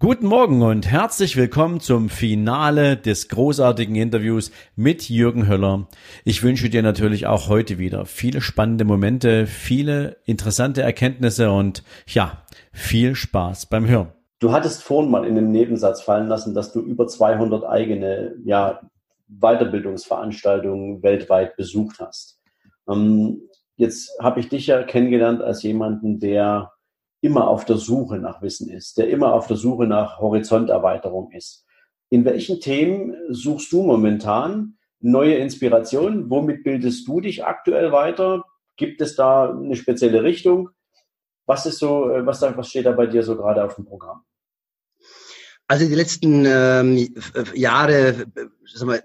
Guten Morgen und herzlich willkommen zum Finale des großartigen Interviews mit Jürgen Höller. Ich wünsche dir natürlich auch heute wieder viele spannende Momente, viele interessante Erkenntnisse und ja, viel Spaß beim Hören. Du hattest vorhin mal in den Nebensatz fallen lassen, dass du über 200 eigene ja, Weiterbildungsveranstaltungen weltweit besucht hast. Ähm, jetzt habe ich dich ja kennengelernt als jemanden, der immer auf der Suche nach Wissen ist, der immer auf der Suche nach Horizonterweiterung ist. In welchen Themen suchst du momentan neue Inspirationen? Womit bildest du dich aktuell weiter? Gibt es da eine spezielle Richtung? Was ist so, äh, was, was steht da bei dir so gerade auf dem Programm? Also die letzten ähm, Jahre, sagen wir,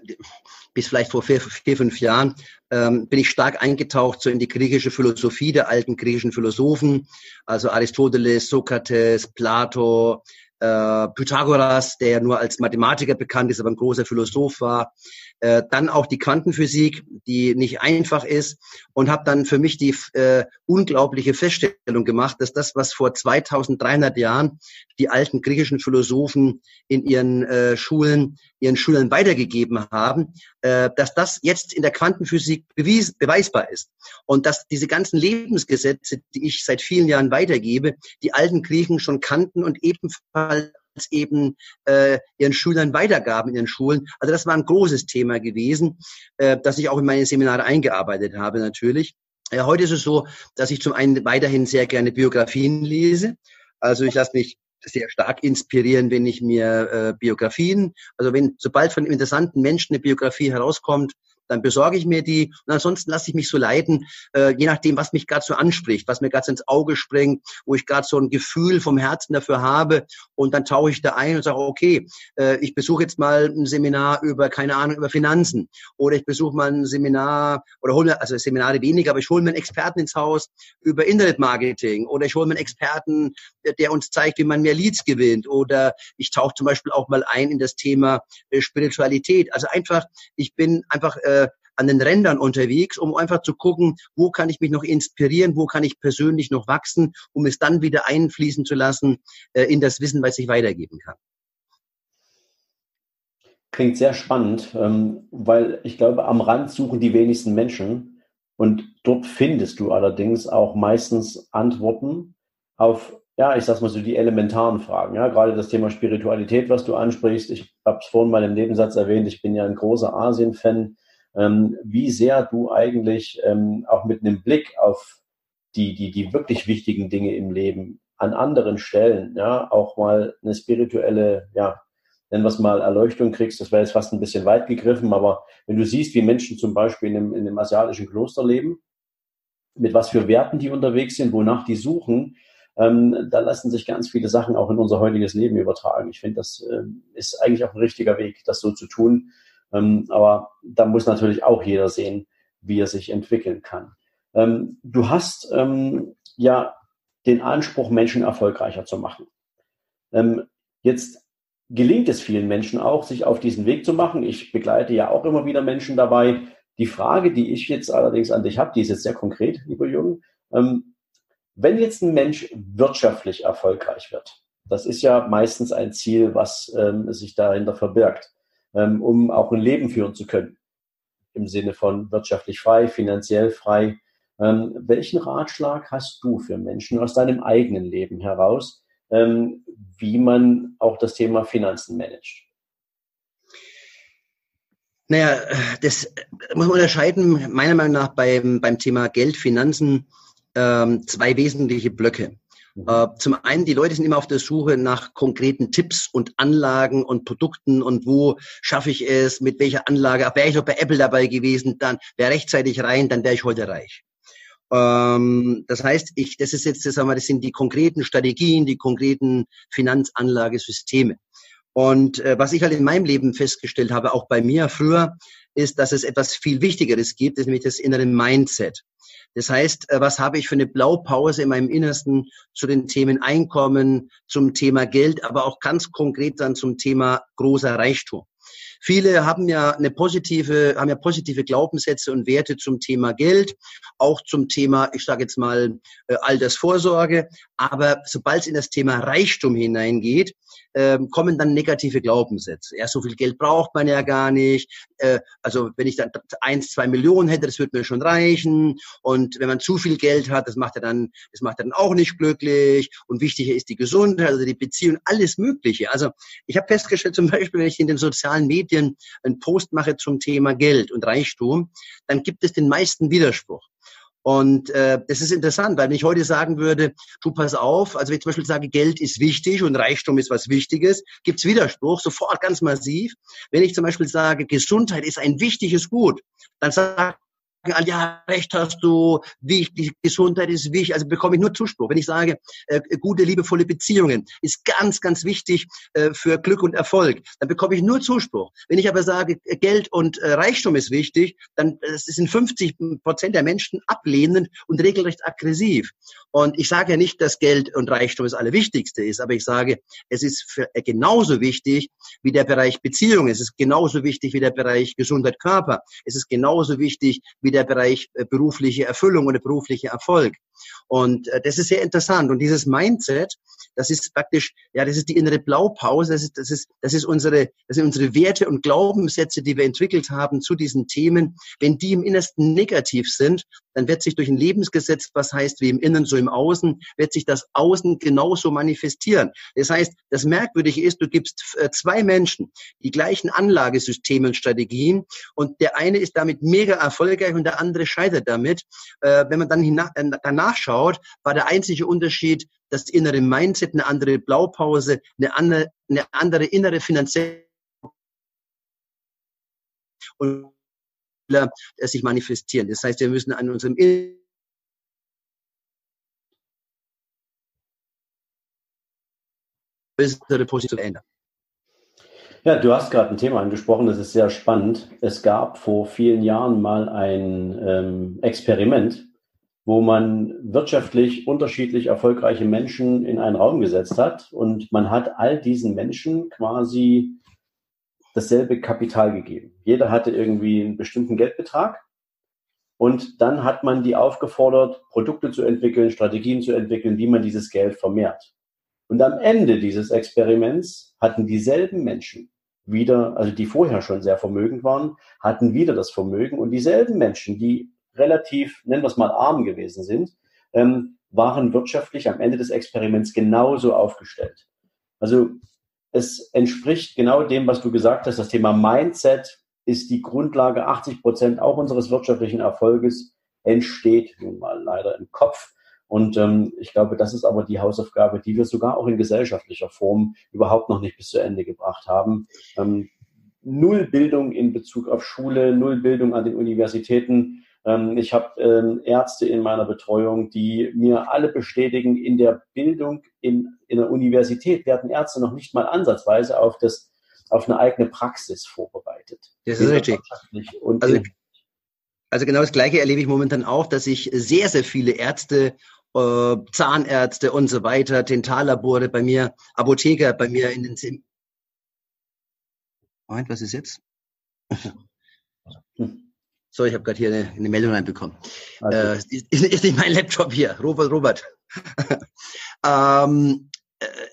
bis vielleicht vor vier, vier fünf Jahren, ähm, bin ich stark eingetaucht so in die griechische Philosophie der alten griechischen Philosophen, also Aristoteles, Sokrates, Plato, äh, Pythagoras, der ja nur als Mathematiker bekannt ist, aber ein großer Philosoph war. Äh, dann auch die Quantenphysik, die nicht einfach ist und habe dann für mich die äh, unglaubliche Feststellung gemacht, dass das, was vor 2300 Jahren die alten griechischen Philosophen in ihren äh, Schulen, ihren Schülern weitergegeben haben, äh, dass das jetzt in der Quantenphysik bewies, beweisbar ist. Und dass diese ganzen Lebensgesetze, die ich seit vielen Jahren weitergebe, die alten Griechen schon kannten und ebenfalls eben äh, ihren Schülern weitergaben in den Schulen. Also das war ein großes Thema gewesen, äh, das ich auch in meine Seminare eingearbeitet habe natürlich. Ja, heute ist es so, dass ich zum einen weiterhin sehr gerne Biografien lese. Also ich lasse mich sehr stark inspirieren, wenn ich mir äh, Biografien, also wenn sobald von interessanten Menschen eine Biografie herauskommt, dann besorge ich mir die und ansonsten lasse ich mich so leiten, äh, je nachdem, was mich gerade so anspricht, was mir gerade so ins Auge springt, wo ich gerade so ein Gefühl vom Herzen dafür habe und dann tauche ich da ein und sage, okay, äh, ich besuche jetzt mal ein Seminar über, keine Ahnung, über Finanzen oder ich besuche mal ein Seminar oder hole also Seminare weniger, aber ich hole mir einen Experten ins Haus über Internetmarketing oder ich hole mir einen Experten, der uns zeigt, wie man mehr Leads gewinnt oder ich tauche zum Beispiel auch mal ein in das Thema äh, Spiritualität. Also einfach, ich bin einfach äh, an den Rändern unterwegs, um einfach zu gucken, wo kann ich mich noch inspirieren, wo kann ich persönlich noch wachsen, um es dann wieder einfließen zu lassen äh, in das Wissen, was ich weitergeben kann. Klingt sehr spannend, ähm, weil ich glaube, am Rand suchen die wenigsten Menschen und dort findest du allerdings auch meistens Antworten auf, ja, ich sag's mal so, die elementaren Fragen. Ja, gerade das Thema Spiritualität, was du ansprichst. Ich habe es vorhin mal im Nebensatz erwähnt, ich bin ja ein großer Asien-Fan ähm, wie sehr du eigentlich ähm, auch mit einem Blick auf die, die, die wirklich wichtigen Dinge im Leben an anderen Stellen, ja, auch mal eine spirituelle, ja, nennen wir es mal Erleuchtung kriegst, das wäre jetzt fast ein bisschen weit gegriffen, aber wenn du siehst, wie Menschen zum Beispiel in einem, in einem asiatischen Kloster leben, mit was für Werten die unterwegs sind, wonach die suchen, ähm, da lassen sich ganz viele Sachen auch in unser heutiges Leben übertragen. Ich finde, das äh, ist eigentlich auch ein richtiger Weg, das so zu tun. Ähm, aber da muss natürlich auch jeder sehen, wie er sich entwickeln kann. Ähm, du hast ähm, ja den Anspruch, Menschen erfolgreicher zu machen. Ähm, jetzt gelingt es vielen Menschen auch, sich auf diesen Weg zu machen. Ich begleite ja auch immer wieder Menschen dabei. Die Frage, die ich jetzt allerdings an dich habe, die ist jetzt sehr konkret, lieber Jürgen. Ähm, wenn jetzt ein Mensch wirtschaftlich erfolgreich wird, das ist ja meistens ein Ziel, was ähm, sich dahinter verbirgt ähm, um auch ein Leben führen zu können. Im Sinne von wirtschaftlich frei, finanziell frei. Ähm, welchen Ratschlag hast du für Menschen aus deinem eigenen Leben heraus, ähm, wie man auch das Thema Finanzen managt? Naja, das muss man unterscheiden, meiner Meinung nach beim, beim Thema Geld, Finanzen, ähm, zwei wesentliche Blöcke. Äh, zum einen, die Leute sind immer auf der Suche nach konkreten Tipps und Anlagen und Produkten und wo schaffe ich es, mit welcher Anlage, wäre ich noch bei Apple dabei gewesen, dann wäre rechtzeitig rein, dann wäre ich heute reich. Ähm, das heißt, ich, das ist jetzt, das, das sind die konkreten Strategien, die konkreten Finanzanlagesysteme. Und äh, was ich halt in meinem Leben festgestellt habe, auch bei mir früher, ist, dass es etwas viel Wichtigeres gibt, nämlich das innere Mindset. Das heißt, äh, was habe ich für eine Blaupause in meinem Innersten zu den Themen Einkommen, zum Thema Geld, aber auch ganz konkret dann zum Thema großer Reichtum. Viele haben ja eine positive, haben ja positive Glaubenssätze und Werte zum Thema Geld, auch zum Thema, ich sage jetzt mal, äh, Altersvorsorge. Aber sobald es in das Thema Reichtum hineingeht, ähm, kommen dann negative Glaubenssätze. Ja, so viel Geld braucht man ja gar nicht. Äh, also wenn ich dann eins, zwei Millionen hätte, das würde mir schon reichen. Und wenn man zu viel Geld hat, das macht er dann, das macht er dann auch nicht glücklich. Und wichtiger ist die Gesundheit, also die Beziehung, alles Mögliche. Also ich habe festgestellt, zum Beispiel, wenn ich in den sozialen Medien einen Post mache zum Thema Geld und Reichtum, dann gibt es den meisten Widerspruch. Und äh, das ist interessant, weil wenn ich heute sagen würde, du pass auf, also wenn ich zum Beispiel sage, Geld ist wichtig und Reichtum ist was Wichtiges, gibt's Widerspruch, sofort ganz massiv. Wenn ich zum Beispiel sage, Gesundheit ist ein wichtiges Gut, dann sagt ja, recht hast du, wichtig, Gesundheit ist wichtig, also bekomme ich nur Zuspruch. Wenn ich sage, äh, gute, liebevolle Beziehungen ist ganz, ganz wichtig äh, für Glück und Erfolg, dann bekomme ich nur Zuspruch. Wenn ich aber sage, Geld und äh, Reichtum ist wichtig, dann äh, sind 50 Prozent der Menschen ablehnend und regelrecht aggressiv. Und ich sage ja nicht, dass Geld und Reichtum das Allerwichtigste ist, aber ich sage, es ist für, äh, genauso wichtig wie der Bereich Beziehung. Es ist genauso wichtig wie der Bereich Gesundheit Körper. Es ist genauso wichtig wie wie der Bereich äh, berufliche Erfüllung oder berufliche Erfolg. Und äh, das ist sehr interessant. Und dieses Mindset, das ist praktisch, ja, das ist die innere Blaupause, das ist, das ist, das ist unsere, das sind unsere Werte und Glaubenssätze, die wir entwickelt haben zu diesen Themen. Wenn die im Innersten negativ sind, dann wird sich durch ein Lebensgesetz, was heißt wie im Innen so im Außen, wird sich das Außen genauso manifestieren. Das heißt, das Merkwürdige ist, du gibst äh, zwei Menschen die gleichen Anlagesysteme und Strategien und der eine ist damit mega erfolgreich und der andere scheitert damit. Äh, wenn man dann danach schaut, war der einzige Unterschied das innere Mindset, eine andere Blaupause, eine andere, eine andere innere finanzielle und sich manifestieren. Das heißt, wir müssen an unserem bessere Position ändern. Ja, du hast gerade ein Thema angesprochen, das ist sehr spannend. Es gab vor vielen Jahren mal ein ähm, Experiment, wo man wirtschaftlich unterschiedlich erfolgreiche Menschen in einen Raum gesetzt hat und man hat all diesen Menschen quasi dasselbe Kapital gegeben. Jeder hatte irgendwie einen bestimmten Geldbetrag und dann hat man die aufgefordert, Produkte zu entwickeln, Strategien zu entwickeln, wie man dieses Geld vermehrt. Und am Ende dieses Experiments hatten dieselben Menschen wieder, also die vorher schon sehr vermögend waren, hatten wieder das Vermögen und dieselben Menschen, die relativ, nennen wir es mal, arm gewesen sind, ähm, waren wirtschaftlich am Ende des Experiments genauso aufgestellt. Also es entspricht genau dem, was du gesagt hast. Das Thema Mindset ist die Grundlage. 80 Prozent auch unseres wirtschaftlichen Erfolges entsteht nun mal leider im Kopf. Und ähm, ich glaube, das ist aber die Hausaufgabe, die wir sogar auch in gesellschaftlicher Form überhaupt noch nicht bis zu Ende gebracht haben. Ähm, null Bildung in Bezug auf Schule, null Bildung an den Universitäten. Ähm, ich habe ähm, Ärzte in meiner Betreuung, die mir alle bestätigen, in der Bildung in, in der Universität werden Ärzte noch nicht mal ansatzweise auf das auf eine eigene Praxis vorbereitet. Das ist richtig. Also, also genau das Gleiche erlebe ich momentan auch, dass ich sehr, sehr viele Ärzte äh, Zahnärzte und so weiter, Dentallabore bei mir, Apotheker bei mir in den Sim Moment, was ist jetzt? So, ich habe gerade hier eine, eine, Meldung reinbekommen. Also. Äh, ist, ist, nicht mein Laptop hier, Robert, Robert. ähm, äh,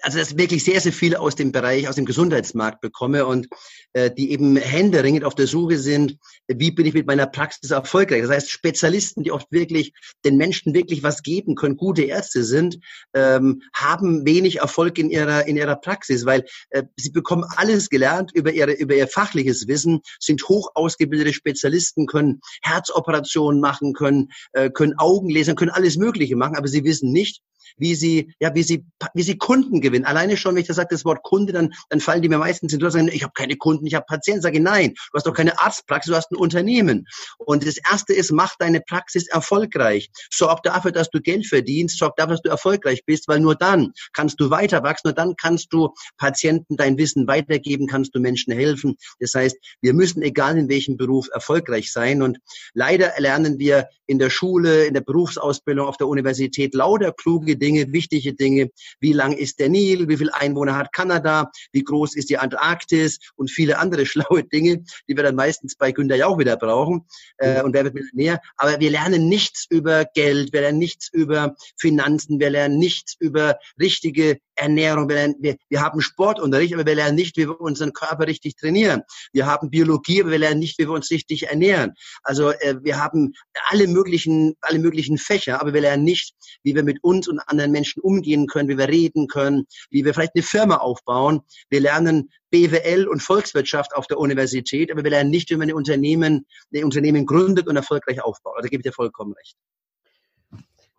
also dass ich wirklich sehr, sehr viel aus dem Bereich, aus dem Gesundheitsmarkt bekomme und äh, die eben händeringend auf der Suche sind, wie bin ich mit meiner Praxis erfolgreich. Das heißt, Spezialisten, die oft wirklich den Menschen wirklich was geben können, gute Ärzte sind, ähm, haben wenig Erfolg in ihrer, in ihrer Praxis, weil äh, sie bekommen alles gelernt über, ihre, über ihr fachliches Wissen, sind hoch ausgebildete Spezialisten, können Herzoperationen machen, können, äh, können Augen lesen, können alles Mögliche machen, aber sie wissen nicht, wie sie, ja, wie sie, wie sie Kunden gewinnen. Alleine schon, wenn ich das sage, das Wort Kunde, dann, dann fallen die mir meistens in sagen, ich habe keine Kunden, ich habe Patienten. Sage nein, du hast doch keine Arztpraxis, du hast ein Unternehmen. Und das erste ist, mach deine Praxis erfolgreich. Sorg dafür, dass du Geld verdienst, sorg dafür, dass du erfolgreich bist, weil nur dann kannst du weiter wachsen, nur dann kannst du Patienten dein Wissen weitergeben, kannst du Menschen helfen. Das heißt, wir müssen, egal in welchem Beruf, erfolgreich sein. Und leider lernen wir in der Schule, in der Berufsausbildung, auf der Universität lauter kluge Dinge, wichtige Dinge. Wie lang ist der Nil? Wie viele Einwohner hat Kanada? Wie groß ist die Antarktis? Und viele andere schlaue Dinge, die wir dann meistens bei Günter Jauch wieder brauchen. Äh, und wer wird Millionär? Aber wir lernen nichts über Geld, wir lernen nichts über Finanzen, wir lernen nichts über richtige Ernährung, wir, lernen, wir, wir haben Sportunterricht, aber wir lernen nicht, wie wir unseren Körper richtig trainieren. Wir haben Biologie, aber wir lernen nicht, wie wir uns richtig ernähren. Also äh, wir haben alle möglichen, alle möglichen Fächer, aber wir lernen nicht, wie wir mit uns und anderen Menschen umgehen können, wie wir reden können, wie wir vielleicht eine Firma aufbauen. Wir lernen BWL und Volkswirtschaft auf der Universität, aber wir lernen nicht, wie man ein Unternehmen, ein Unternehmen gründet und erfolgreich aufbaut. Da gebe ich dir vollkommen recht.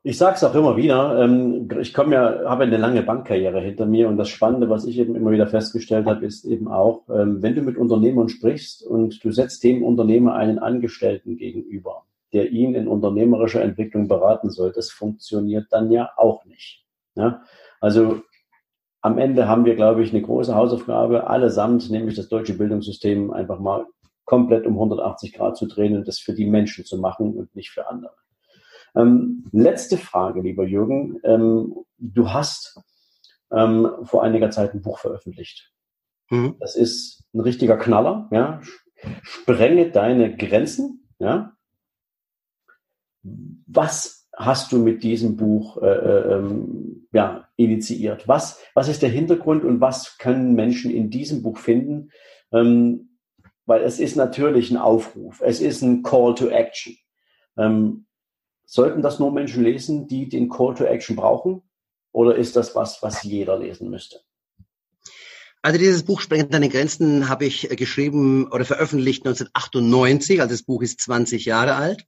Ich sage es auch immer wieder, ähm, ich komme ja, habe eine lange Bankkarriere hinter mir und das Spannende, was ich eben immer wieder festgestellt habe, ist eben auch, ähm, wenn du mit Unternehmern sprichst und du setzt dem Unternehmer einen Angestellten gegenüber, der ihn in unternehmerischer Entwicklung beraten soll, das funktioniert dann ja auch nicht. Ja? Also am Ende haben wir, glaube ich, eine große Hausaufgabe, allesamt, nämlich das deutsche Bildungssystem einfach mal komplett um 180 Grad zu drehen und das für die Menschen zu machen und nicht für andere. Ähm, letzte Frage, lieber Jürgen. Ähm, du hast ähm, vor einiger Zeit ein Buch veröffentlicht. Mhm. Das ist ein richtiger Knaller, ja. Sprenge deine Grenzen, ja. Was hast du mit diesem Buch äh, äh, ähm, ja, initiiert? Was, was ist der Hintergrund und was können Menschen in diesem Buch finden? Ähm, weil es ist natürlich ein Aufruf, es ist ein Call to Action. Ähm, Sollten das nur Menschen lesen, die den Call to Action brauchen? Oder ist das was, was jeder lesen müsste? Also dieses Buch Sprengt deine Grenzen habe ich geschrieben oder veröffentlicht 1998. Also das Buch ist 20 Jahre alt.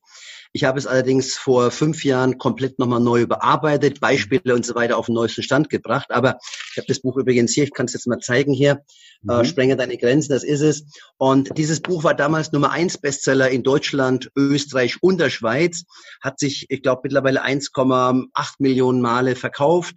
Ich habe es allerdings vor fünf Jahren komplett nochmal neu überarbeitet, Beispiele und so weiter auf den neuesten Stand gebracht. Aber ich habe das Buch übrigens hier, ich kann es jetzt mal zeigen hier, äh, mhm. äh, Sprenge deine Grenzen, das ist es. Und dieses Buch war damals Nummer eins Bestseller in Deutschland, Österreich und der Schweiz, hat sich, ich glaube, mittlerweile 1,8 Millionen Male verkauft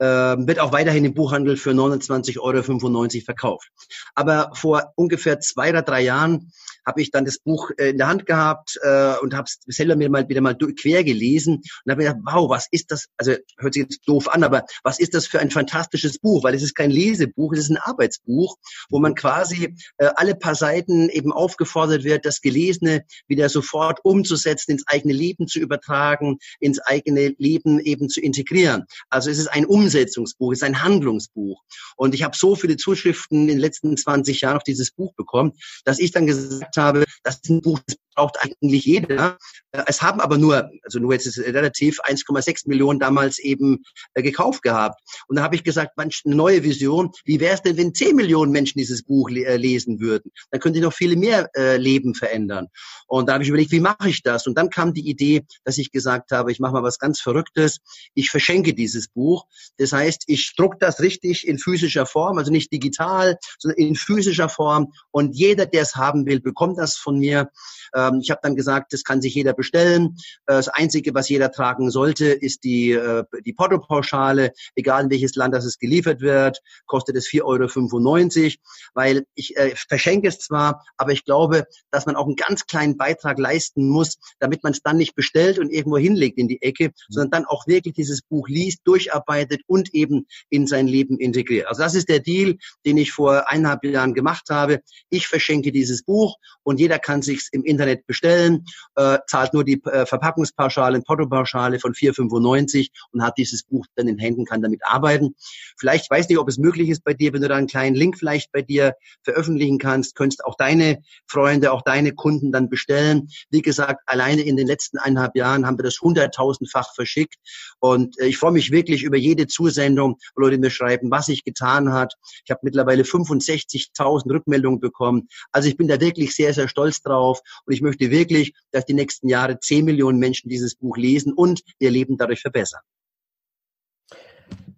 äh, wird auch weiterhin im Buchhandel für 29,95 Euro verkauft. Aber vor ungefähr zwei oder drei Jahren habe ich dann das Buch äh, in der Hand gehabt äh, und habe es selber mir mal wieder mal quer gelesen und habe mir gedacht, wow, was ist das? Also hört sich jetzt doof an, aber was ist das für ein fantastisches Buch? Weil es ist kein Lesebuch, es ist ein Arbeitsbuch, wo man quasi äh, alle paar Seiten eben aufgefordert wird, das Gelesene wieder sofort umzusetzen, ins eigene Leben zu übertragen, ins eigene Leben eben zu integrieren. Also es ist ein Umsetzungsbuch, es ist ein Handlungsbuch. Und ich habe so viele Zuschriften in den letzten 20 Jahren auf dieses Buch bekommen, dass ich dann gesagt habe, das ist ein Buch, das braucht eigentlich jeder. Äh, es haben aber nur, also nur jetzt ist es relativ 1,6 Millionen damals eben äh, gekauft gehabt. Und da habe ich gesagt, manch eine neue Vision. Wie wäre es denn, wenn 10 Millionen Menschen dieses Buch äh, lesen würden? Dann könnte ich noch viele mehr Leben verändern. Und da habe ich überlegt, wie mache ich das? Und dann kam die Idee, dass ich gesagt habe, ich mache mal was ganz Verrücktes. Ich verschenke dieses Buch. Das heißt, ich druck das richtig in physischer Form, also nicht digital, sondern in physischer Form. Und jeder, der es haben will, bekommt das von mir. Ähm, ich habe dann gesagt, das kann sich jeder bestellen. Äh, das Einzige, was jeder tragen sollte, ist die, äh, die Portopauschale. Egal in welches Land das es geliefert wird, kostet es 4,95 Euro, weil ich äh, verschenke es zwar, aber ich glaube, dass man auch einen ganz kleinen Beitrag leisten muss, damit man es dann nicht bestellt und irgendwo hinlegt in die Ecke, sondern dann auch wirklich dieses Buch liest, durcharbeitet und eben in sein Leben integriert. Also das ist der Deal, den ich vor eineinhalb Jahren gemacht habe. Ich verschenke dieses Buch und jeder kann sich im Internet bestellen, äh, zahlt nur die äh, Verpackungspauschale, Portopauschale von 4,95 und hat dieses Buch dann in Händen, kann damit arbeiten. Vielleicht weiß nicht, ob es möglich ist bei dir, wenn du da einen kleinen Link vielleicht bei dir veröffentlichen kannst, könntest auch deine Freunde, auch deine Kunden dann bestellen. Wie gesagt, alleine in den letzten eineinhalb Jahren haben wir das hunderttausendfach verschickt und äh, ich freue mich wirklich über jede Zusendung, wo Leute mir schreiben, was sich getan hat. Ich habe mittlerweile 65.000 Rückmeldungen bekommen. Also ich bin da wirklich sehr, sehr stolz drauf und ich möchte wirklich, dass die nächsten Jahre 10 Millionen Menschen dieses Buch lesen und ihr Leben dadurch verbessern.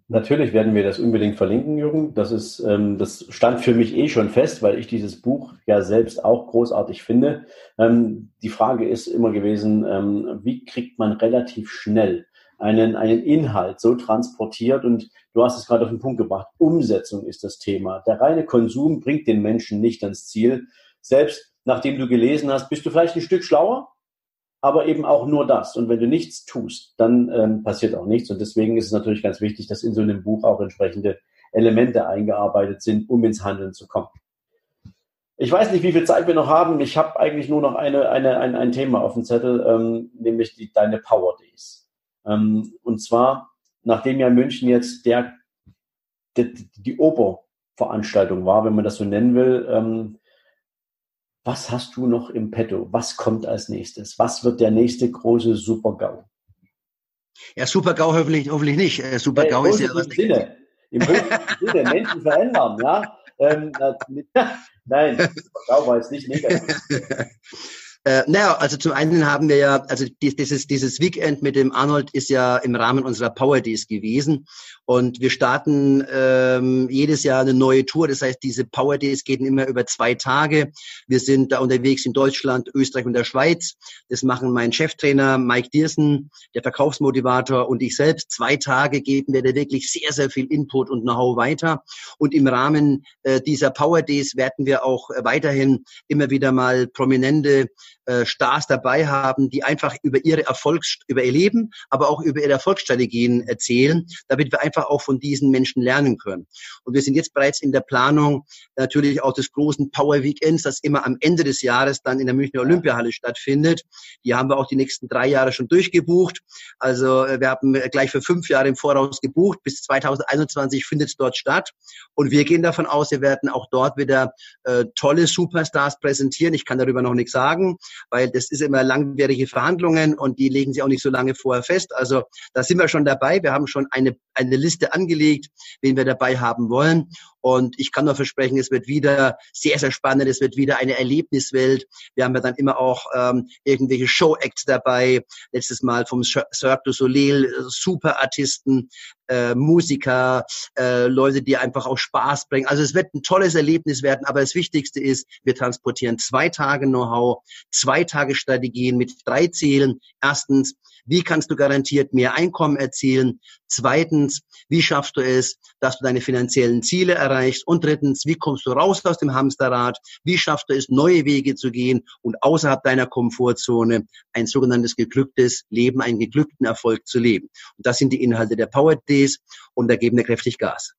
Natürlich werden wir das unbedingt verlinken, Jürgen. Das ist, ähm, das stand für mich eh schon fest, weil ich dieses Buch ja selbst auch großartig finde. Ähm, die Frage ist immer gewesen, ähm, wie kriegt man relativ schnell einen, einen Inhalt so transportiert und du hast es gerade auf den Punkt gebracht. Umsetzung ist das Thema. Der reine Konsum bringt den Menschen nicht ans Ziel. Selbst nachdem du gelesen hast, bist du vielleicht ein Stück schlauer, aber eben auch nur das. Und wenn du nichts tust, dann ähm, passiert auch nichts. Und deswegen ist es natürlich ganz wichtig, dass in so einem Buch auch entsprechende Elemente eingearbeitet sind, um ins Handeln zu kommen. Ich weiß nicht, wie viel Zeit wir noch haben. Ich habe eigentlich nur noch eine, eine, ein, ein Thema auf dem Zettel, ähm, nämlich die, deine Power Days. Ähm, und zwar, nachdem ja München jetzt der, die, die Operveranstaltung war, wenn man das so nennen will, ähm, was hast du noch im Petto? Was kommt als nächstes? Was wird der nächste große Super-GAU? Ja, Super-GAU hoffentlich, hoffentlich nicht. Äh, Super-GAU ist ja was. Sinne. Im positiven Sinne, Menschen verändern, ja. Ähm, nein, Super-GAU war jetzt nicht negativ. Äh, naja, also zum einen haben wir ja, also dieses, dieses Weekend mit dem Arnold ist ja im Rahmen unserer Power Days gewesen. Und wir starten ähm, jedes Jahr eine neue Tour. Das heißt, diese Power Days gehen immer über zwei Tage. Wir sind da unterwegs in Deutschland, Österreich und der Schweiz. Das machen mein Cheftrainer Mike Diersen, der Verkaufsmotivator und ich selbst. Zwei Tage geben wir da wirklich sehr, sehr viel Input und Know-how weiter. Und im Rahmen äh, dieser Power Days werden wir auch äh, weiterhin immer wieder mal prominente äh, Stars dabei haben, die einfach über ihre Erfolgs, über ihr Leben, aber auch über ihre Erfolgsstrategien erzählen, damit wir einfach auch von diesen Menschen lernen können. Und wir sind jetzt bereits in der Planung natürlich auch des großen Power Weekends, das immer am Ende des Jahres dann in der Münchner Olympiahalle stattfindet. Die haben wir auch die nächsten drei Jahre schon durchgebucht. Also äh, wir haben gleich für fünf Jahre im Voraus gebucht. Bis 2021 findet es dort statt. Und wir gehen davon aus, wir werden auch dort wieder äh, tolle Superstars präsentieren. Ich kann darüber noch nichts sagen weil das ist immer langwierige Verhandlungen und die legen sie auch nicht so lange vorher fest. Also da sind wir schon dabei. Wir haben schon eine, eine Liste angelegt, wen wir dabei haben wollen. Und ich kann nur versprechen, es wird wieder sehr, sehr spannend. Es wird wieder eine Erlebniswelt. Wir haben ja dann immer auch ähm, irgendwelche Show-Acts dabei. Letztes Mal vom Cirque du Soleil, Superartisten, äh, Musiker, äh, Leute, die einfach auch Spaß bringen. Also es wird ein tolles Erlebnis werden. Aber das Wichtigste ist, wir transportieren zwei Tage Know-how, zwei Tage Strategien mit drei Zielen. Erstens, wie kannst du garantiert mehr Einkommen erzielen? Zweitens, wie schaffst du es, dass du deine finanziellen Ziele erreichst? Und drittens, wie kommst du raus aus dem Hamsterrad? Wie schaffst du es, neue Wege zu gehen und außerhalb deiner Komfortzone ein sogenanntes geglücktes Leben, einen geglückten Erfolg zu leben? Und das sind die Inhalte der Power Days und da geben wir kräftig Gas.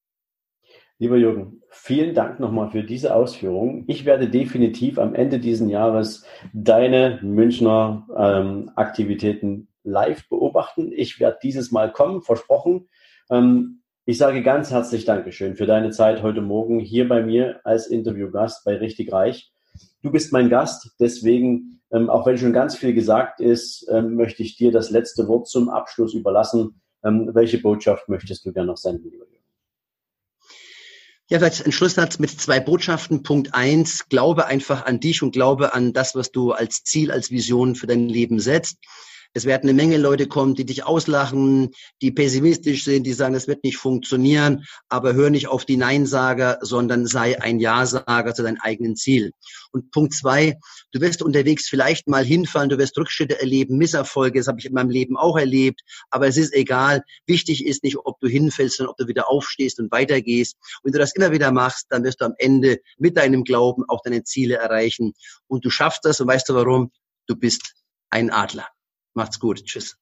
Lieber Jürgen, vielen Dank nochmal für diese Ausführungen. Ich werde definitiv am Ende dieses Jahres deine Münchner ähm, Aktivitäten live beobachten. Ich werde dieses Mal kommen, versprochen. Ähm, ich sage ganz herzlich Dankeschön für deine Zeit heute Morgen hier bei mir als Interviewgast bei Richtig Reich. Du bist mein Gast, deswegen, ähm, auch wenn schon ganz viel gesagt ist, ähm, möchte ich dir das letzte Wort zum Abschluss überlassen. Welche Botschaft möchtest du gerne noch senden? Ja, vielleicht ein Schlusssatz mit zwei Botschaften. Punkt eins, glaube einfach an dich und glaube an das, was du als Ziel, als Vision für dein Leben setzt. Es werden eine Menge Leute kommen, die dich auslachen, die pessimistisch sind, die sagen, es wird nicht funktionieren, aber hör nicht auf die Neinsager, sondern sei ein Ja-Sager zu deinem eigenen Ziel. Und Punkt zwei, du wirst unterwegs vielleicht mal hinfallen, du wirst Rückschritte erleben, Misserfolge, das habe ich in meinem Leben auch erlebt, aber es ist egal. Wichtig ist nicht, ob du hinfällst, sondern ob du wieder aufstehst und weitergehst. Und wenn du das immer wieder machst, dann wirst du am Ende mit deinem Glauben auch deine Ziele erreichen. Und du schaffst das und weißt du warum? Du bist ein Adler. Macht's gut. Tschüss.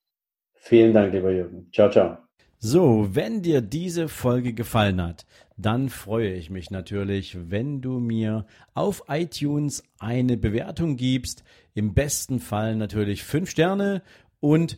Vielen Dank, lieber Jürgen. Ciao, ciao. So, wenn dir diese Folge gefallen hat, dann freue ich mich natürlich, wenn du mir auf iTunes eine Bewertung gibst. Im besten Fall natürlich fünf Sterne und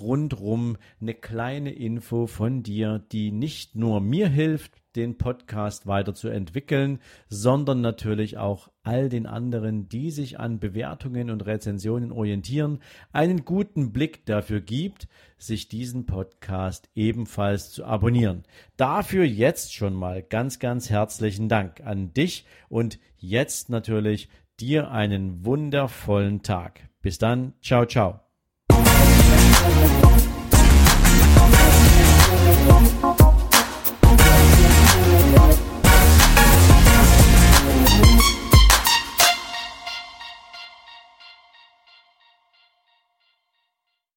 rundrum eine kleine Info von dir, die nicht nur mir hilft, den Podcast weiterzuentwickeln, sondern natürlich auch all den anderen, die sich an Bewertungen und Rezensionen orientieren, einen guten Blick dafür gibt, sich diesen Podcast ebenfalls zu abonnieren. Dafür jetzt schon mal ganz, ganz herzlichen Dank an dich und jetzt natürlich dir einen wundervollen Tag. Bis dann, ciao, ciao. Thank